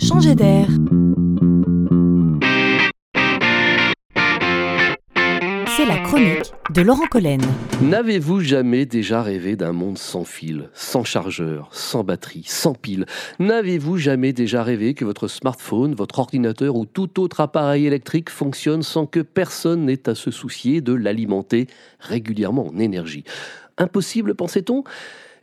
Changer d'air. C'est la chronique de Laurent Collen. N'avez-vous jamais déjà rêvé d'un monde sans fil, sans chargeur, sans batterie, sans pile? N'avez-vous jamais déjà rêvé que votre smartphone, votre ordinateur ou tout autre appareil électrique fonctionne sans que personne n'ait à se soucier de l'alimenter régulièrement en énergie? Impossible, pensait-on?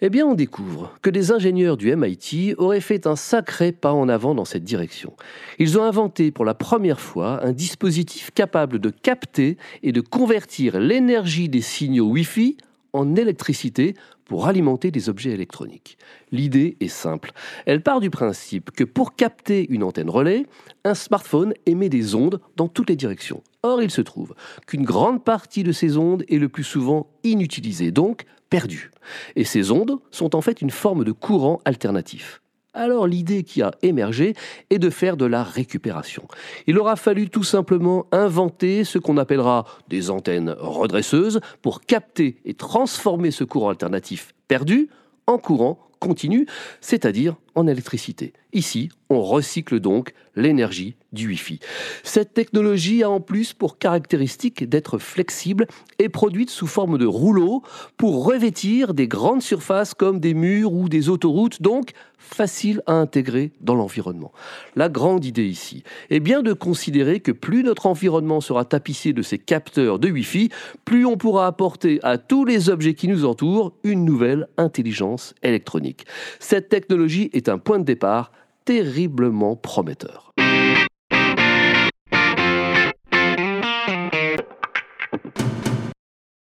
Eh bien, on découvre que des ingénieurs du MIT auraient fait un sacré pas en avant dans cette direction. Ils ont inventé pour la première fois un dispositif capable de capter et de convertir l'énergie des signaux Wi-Fi en électricité pour alimenter des objets électroniques. L'idée est simple. Elle part du principe que pour capter une antenne relais, un smartphone émet des ondes dans toutes les directions. Or, il se trouve qu'une grande partie de ces ondes est le plus souvent inutilisée, donc perdue. Et ces ondes sont en fait une forme de courant alternatif. Alors l'idée qui a émergé est de faire de la récupération. Il aura fallu tout simplement inventer ce qu'on appellera des antennes redresseuses pour capter et transformer ce courant alternatif perdu en courant continu, c'est-à-dire en électricité. Ici, on recycle donc l'énergie du Wi-Fi. Cette technologie a en plus pour caractéristique d'être flexible et produite sous forme de rouleau pour revêtir des grandes surfaces comme des murs ou des autoroutes, donc facile à intégrer dans l'environnement. La grande idée ici est bien de considérer que plus notre environnement sera tapissé de ces capteurs de Wi-Fi, plus on pourra apporter à tous les objets qui nous entourent une nouvelle intelligence électronique. Cette technologie est un point de départ terriblement prometteur.